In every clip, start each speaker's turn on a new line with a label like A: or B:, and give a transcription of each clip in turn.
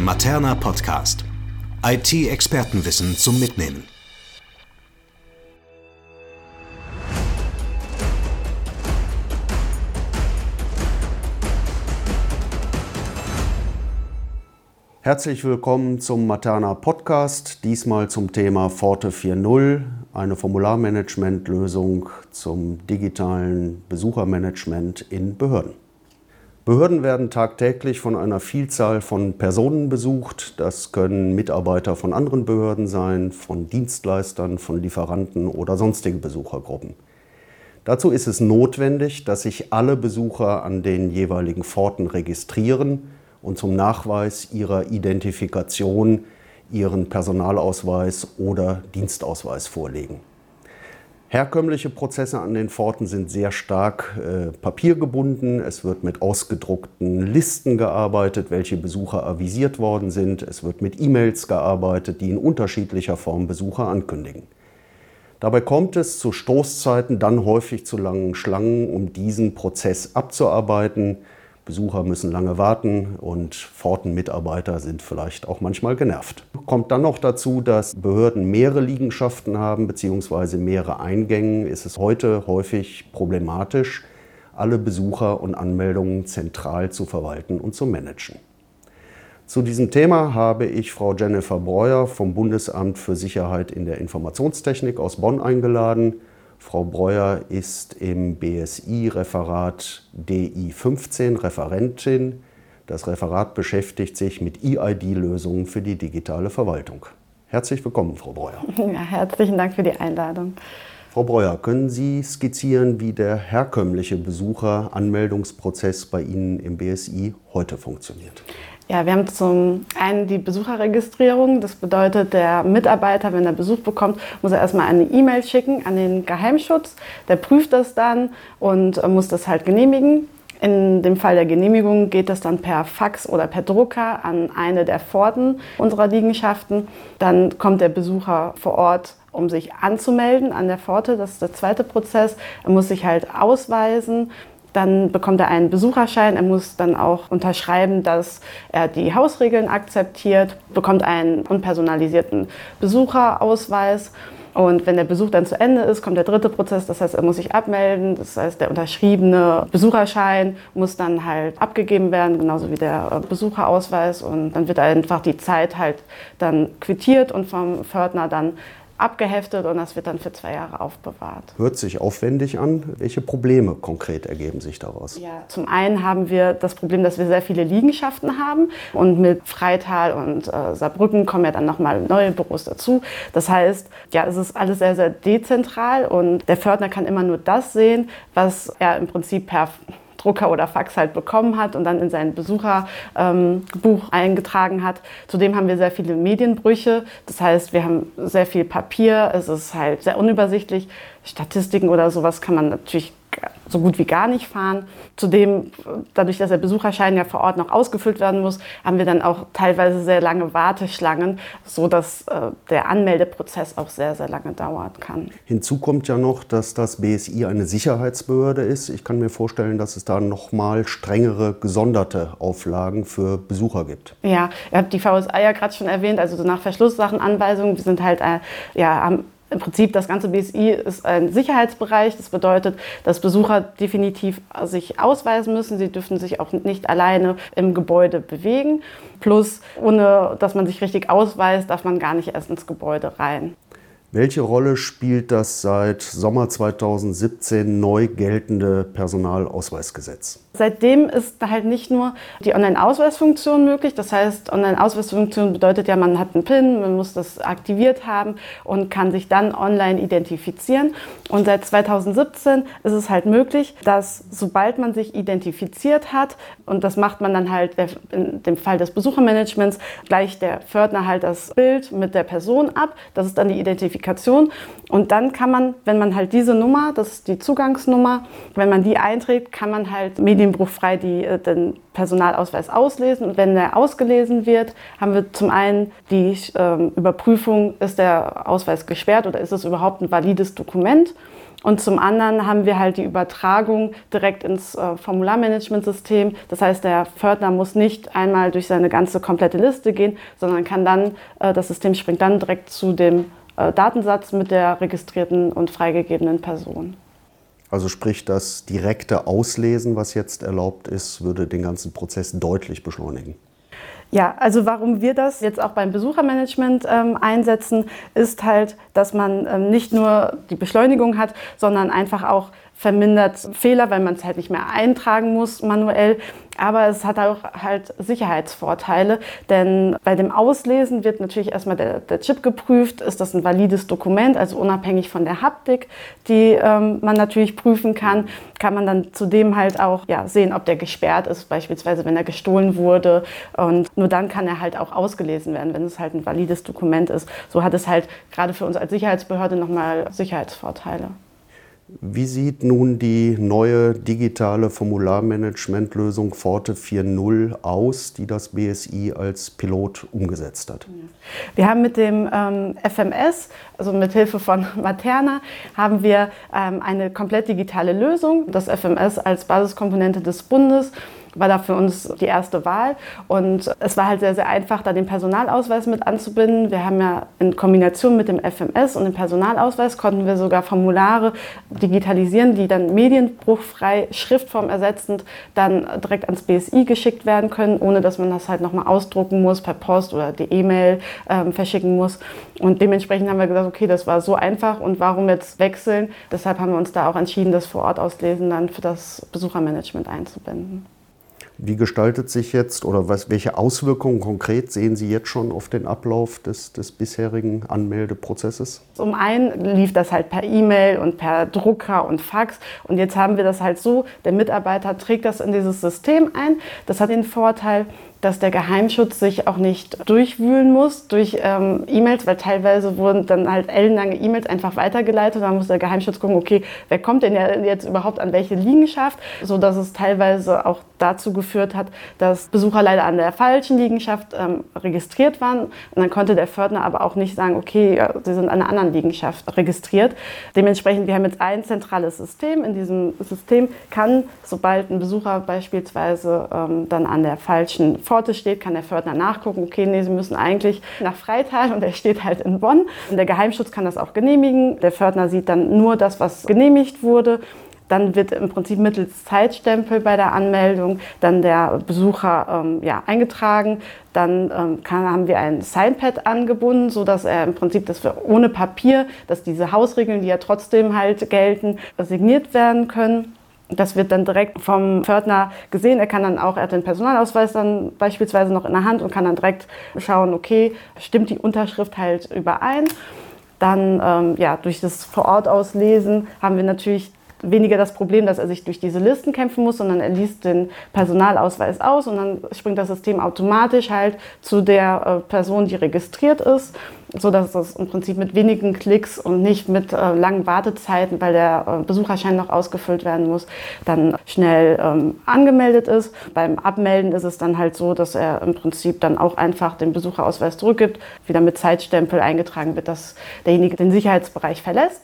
A: Der Materna Podcast. IT-Expertenwissen zum Mitnehmen.
B: Herzlich willkommen zum Materna Podcast, diesmal zum Thema Forte 4.0, eine Formularmanagementlösung zum digitalen Besuchermanagement in Behörden. Behörden werden tagtäglich von einer Vielzahl von Personen besucht. Das können Mitarbeiter von anderen Behörden sein, von Dienstleistern, von Lieferanten oder sonstige Besuchergruppen. Dazu ist es notwendig, dass sich alle Besucher an den jeweiligen Pforten registrieren und zum Nachweis ihrer Identifikation ihren Personalausweis oder Dienstausweis vorlegen. Herkömmliche Prozesse an den Pforten sind sehr stark äh, papiergebunden. Es wird mit ausgedruckten Listen gearbeitet, welche Besucher avisiert worden sind. Es wird mit E-Mails gearbeitet, die in unterschiedlicher Form Besucher ankündigen. Dabei kommt es zu Stoßzeiten dann häufig zu langen Schlangen, um diesen Prozess abzuarbeiten. Besucher müssen lange warten und Pfortenmitarbeiter sind vielleicht auch manchmal genervt. Kommt dann noch dazu, dass Behörden mehrere Liegenschaften haben bzw. mehrere Eingänge, ist es heute häufig problematisch, alle Besucher und Anmeldungen zentral zu verwalten und zu managen. Zu diesem Thema habe ich Frau Jennifer Breuer vom Bundesamt für Sicherheit in der Informationstechnik aus Bonn eingeladen. Frau Breuer ist im BSI-Referat DI 15 Referentin. Das Referat beschäftigt sich mit EID-Lösungen für die digitale Verwaltung. Herzlich willkommen, Frau Breuer.
C: Ja, herzlichen Dank für die Einladung.
B: Frau Breuer, können Sie skizzieren, wie der herkömmliche Besucheranmeldungsprozess bei Ihnen im BSI heute funktioniert?
C: Ja, wir haben zum einen die Besucherregistrierung. Das bedeutet, der Mitarbeiter, wenn er Besuch bekommt, muss er erstmal eine E-Mail schicken an den Geheimschutz. Der prüft das dann und muss das halt genehmigen. In dem Fall der Genehmigung geht das dann per Fax oder per Drucker an eine der Pforten unserer Liegenschaften. Dann kommt der Besucher vor Ort um sich anzumelden an der Pforte. Das ist der zweite Prozess. Er muss sich halt ausweisen, dann bekommt er einen Besucherschein. Er muss dann auch unterschreiben, dass er die Hausregeln akzeptiert, bekommt einen unpersonalisierten Besucherausweis. Und wenn der Besuch dann zu Ende ist, kommt der dritte Prozess. Das heißt, er muss sich abmelden. Das heißt, der unterschriebene Besucherschein muss dann halt abgegeben werden, genauso wie der Besucherausweis. Und dann wird einfach die Zeit halt dann quittiert und vom Fördner dann abgeheftet und das wird dann für zwei Jahre aufbewahrt.
B: Hört sich aufwendig an. Welche Probleme konkret ergeben sich daraus?
C: Ja, zum einen haben wir das Problem, dass wir sehr viele Liegenschaften haben und mit Freital und äh, Saarbrücken kommen ja dann nochmal neue Büros dazu. Das heißt, ja, es ist alles sehr, sehr dezentral und der Fördner kann immer nur das sehen, was er im Prinzip per Drucker oder Fax halt bekommen hat und dann in sein Besucherbuch ähm, eingetragen hat. Zudem haben wir sehr viele Medienbrüche. Das heißt, wir haben sehr viel Papier. Es ist halt sehr unübersichtlich. Statistiken oder sowas kann man natürlich so gut wie gar nicht fahren. Zudem, dadurch, dass der Besucherschein ja vor Ort noch ausgefüllt werden muss, haben wir dann auch teilweise sehr lange Warteschlangen, so dass äh, der Anmeldeprozess auch sehr, sehr lange dauern kann.
B: Hinzu kommt ja noch, dass das BSI eine Sicherheitsbehörde ist. Ich kann mir vorstellen, dass es da noch mal strengere, gesonderte Auflagen für Besucher gibt.
C: Ja, ihr habt die VSA ja gerade schon erwähnt, also nach Verschlusssachenanweisungen. Wir sind halt, äh, ja, haben im Prinzip das ganze BSI ist ein Sicherheitsbereich. Das bedeutet, dass Besucher definitiv sich ausweisen müssen. Sie dürfen sich auch nicht alleine im Gebäude bewegen. Plus, ohne dass man sich richtig ausweist, darf man gar nicht erst ins Gebäude rein.
B: Welche Rolle spielt das seit Sommer 2017 neu geltende Personalausweisgesetz?
C: Seitdem ist halt nicht nur die Online-Ausweisfunktion möglich. Das heißt, Online-Ausweisfunktion bedeutet ja, man hat einen PIN, man muss das aktiviert haben und kann sich dann online identifizieren. Und seit 2017 ist es halt möglich, dass sobald man sich identifiziert hat, und das macht man dann halt in dem Fall des Besuchermanagements, gleich der Fördner halt das Bild mit der Person ab. Das ist dann die Identifikation. Und dann kann man, wenn man halt diese Nummer, das ist die Zugangsnummer, wenn man die einträgt, kann man halt Medien medienbruchfrei die, äh, den Personalausweis auslesen. Und wenn der ausgelesen wird, haben wir zum einen die ähm, Überprüfung, ist der Ausweis gesperrt oder ist es überhaupt ein valides Dokument. Und zum anderen haben wir halt die Übertragung direkt ins äh, Formularmanagementsystem. Das heißt, der Fördner muss nicht einmal durch seine ganze komplette Liste gehen, sondern kann dann, äh, das System springt dann direkt zu dem äh, Datensatz mit der registrierten und freigegebenen Person.
B: Also sprich, das direkte Auslesen, was jetzt erlaubt ist, würde den ganzen Prozess deutlich beschleunigen.
C: Ja, also warum wir das jetzt auch beim Besuchermanagement ähm, einsetzen, ist halt, dass man ähm, nicht nur die Beschleunigung hat, sondern einfach auch vermindert Fehler, weil man es halt nicht mehr eintragen muss manuell. Aber es hat auch halt Sicherheitsvorteile, denn bei dem Auslesen wird natürlich erstmal der, der Chip geprüft, ist das ein valides Dokument, also unabhängig von der Haptik, die ähm, man natürlich prüfen kann, kann man dann zudem halt auch ja, sehen, ob der gesperrt ist, beispielsweise wenn er gestohlen wurde. Und nur dann kann er halt auch ausgelesen werden, wenn es halt ein valides Dokument ist. So hat es halt gerade für uns als Sicherheitsbehörde nochmal Sicherheitsvorteile.
B: Wie sieht nun die neue digitale Formularmanagementlösung Forte 4.0 aus, die das BSI als Pilot umgesetzt hat?
C: Wir haben mit dem ähm, FMS, also mit Hilfe von Materna, haben wir ähm, eine komplett digitale Lösung. Das FMS als Basiskomponente des Bundes war da für uns die erste Wahl. Und es war halt sehr, sehr einfach, da den Personalausweis mit anzubinden. Wir haben ja in Kombination mit dem FMS und dem Personalausweis konnten wir sogar Formulare digitalisieren, die dann medienbruchfrei, schriftformersetzend dann direkt ans BSI geschickt werden können, ohne dass man das halt nochmal ausdrucken muss per Post oder die E-Mail ähm, verschicken muss. Und dementsprechend haben wir gesagt, okay, das war so einfach und warum jetzt wechseln? Deshalb haben wir uns da auch entschieden, das vor Ort auslesen dann für das Besuchermanagement einzubinden.
B: Wie gestaltet sich jetzt oder was, welche Auswirkungen konkret sehen Sie jetzt schon auf den Ablauf des, des bisherigen Anmeldeprozesses?
C: Zum einen lief das halt per E-Mail und per Drucker und Fax und jetzt haben wir das halt so, der Mitarbeiter trägt das in dieses System ein. Das hat den Vorteil, dass der Geheimschutz sich auch nicht durchwühlen muss durch ähm, E-Mails, weil teilweise wurden dann halt ellenlange E-Mails einfach weitergeleitet. Da muss der Geheimschutz gucken, okay, wer kommt denn jetzt überhaupt an welche Liegenschaft, so dass es teilweise auch dazu geführt hat, dass Besucher leider an der falschen Liegenschaft ähm, registriert waren. Und dann konnte der Fördner aber auch nicht sagen, okay, ja, sie sind an einer anderen Liegenschaft registriert. Dementsprechend, wir haben jetzt ein zentrales System. In diesem System kann, sobald ein Besucher beispielsweise ähm, dann an der falschen Pforte steht, kann der Fördner nachgucken, okay, nee, sie müssen eigentlich nach Freital und er steht halt in Bonn. Und der Geheimschutz kann das auch genehmigen. Der Fördner sieht dann nur das, was genehmigt wurde dann wird im Prinzip mittels Zeitstempel bei der Anmeldung dann der Besucher ähm, ja, eingetragen. Dann ähm, kann, haben wir ein Signpad angebunden, sodass er im Prinzip, dass wir ohne Papier, dass diese Hausregeln, die ja trotzdem halt gelten, signiert werden können. Das wird dann direkt vom Pförtner gesehen. Er kann dann auch, er hat den Personalausweis dann beispielsweise noch in der Hand und kann dann direkt schauen, okay, stimmt die Unterschrift halt überein. Dann ähm, ja, durch das Vor-Ort-Auslesen haben wir natürlich weniger das Problem, dass er sich durch diese Listen kämpfen muss, sondern er liest den Personalausweis aus und dann springt das System automatisch halt zu der äh, Person, die registriert ist, so dass das im Prinzip mit wenigen Klicks und nicht mit äh, langen Wartezeiten, weil der äh, Besucherschein noch ausgefüllt werden muss, dann schnell ähm, angemeldet ist. Beim Abmelden ist es dann halt so, dass er im Prinzip dann auch einfach den Besucherausweis zurückgibt, wieder mit Zeitstempel eingetragen wird, dass derjenige den Sicherheitsbereich verlässt.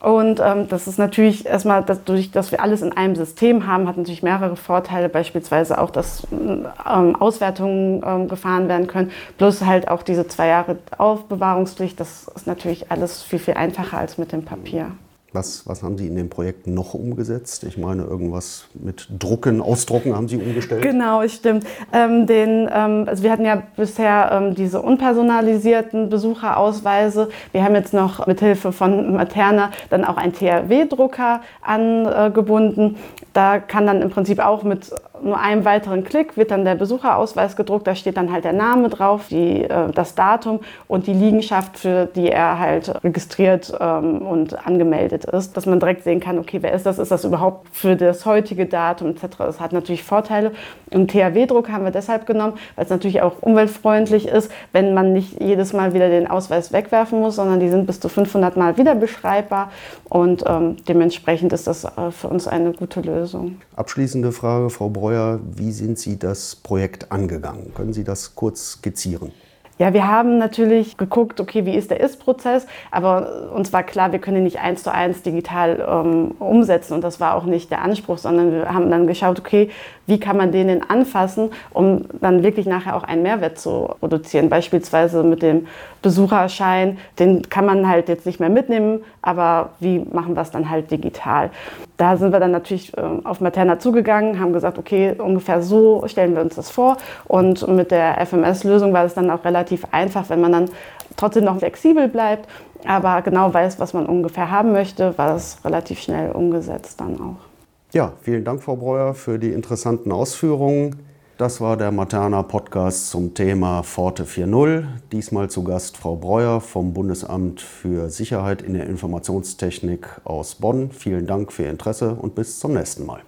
C: Und ähm, das ist natürlich erstmal, dadurch, dass wir alles in einem System haben, hat natürlich mehrere Vorteile, beispielsweise auch, dass ähm, Auswertungen ähm, gefahren werden können, plus halt auch diese zwei Jahre Aufbewahrungspflicht. Das ist natürlich alles viel, viel einfacher als mit dem Papier.
B: Was, was haben Sie in dem Projekt noch umgesetzt? Ich meine, irgendwas mit Drucken, Ausdrucken haben Sie umgestellt?
C: Genau, stimmt. Ähm, den, ähm, also wir hatten ja bisher ähm, diese unpersonalisierten Besucherausweise. Wir haben jetzt noch mit Hilfe von Materna dann auch einen THW-Drucker angebunden. Da kann dann im Prinzip auch mit nur einem weiteren Klick wird dann der Besucherausweis gedruckt. Da steht dann halt der Name drauf, die, äh, das Datum und die Liegenschaft, für die er halt registriert ähm, und angemeldet ist. Dass man direkt sehen kann, okay, wer ist das? Ist das überhaupt für das heutige Datum etc.? Das hat natürlich Vorteile. Und THW-Druck haben wir deshalb genommen, weil es natürlich auch umweltfreundlich ist, wenn man nicht jedes Mal wieder den Ausweis wegwerfen muss, sondern die sind bis zu 500 Mal wieder beschreibbar. Und ähm, dementsprechend ist das äh, für uns eine gute Lösung.
B: Abschließende Frage, Frau Breuer, wie sind Sie das Projekt angegangen? Können Sie das kurz skizzieren?
C: Ja, wir haben natürlich geguckt, okay, wie ist der Ist-Prozess, aber uns war klar, wir können ihn nicht eins zu eins digital ähm, umsetzen und das war auch nicht der Anspruch, sondern wir haben dann geschaut, okay, wie kann man den denn anfassen, um dann wirklich nachher auch einen Mehrwert zu produzieren. Beispielsweise mit dem Besucherschein, den kann man halt jetzt nicht mehr mitnehmen, aber wie machen wir es dann halt digital? Da sind wir dann natürlich äh, auf Materna zugegangen, haben gesagt, okay, ungefähr so stellen wir uns das vor und mit der FMS-Lösung war es dann auch relativ einfach, wenn man dann trotzdem noch flexibel bleibt, aber genau weiß, was man ungefähr haben möchte, war das relativ schnell umgesetzt dann auch.
B: Ja, vielen Dank, Frau Breuer, für die interessanten Ausführungen. Das war der Materna Podcast zum Thema Forte 4.0. Diesmal zu Gast Frau Breuer vom Bundesamt für Sicherheit in der Informationstechnik aus Bonn. Vielen Dank für Ihr Interesse und bis zum nächsten Mal.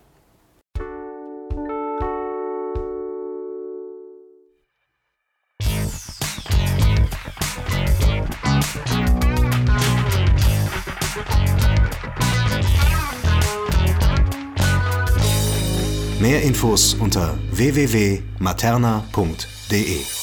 A: Mehr Infos unter www.materna.de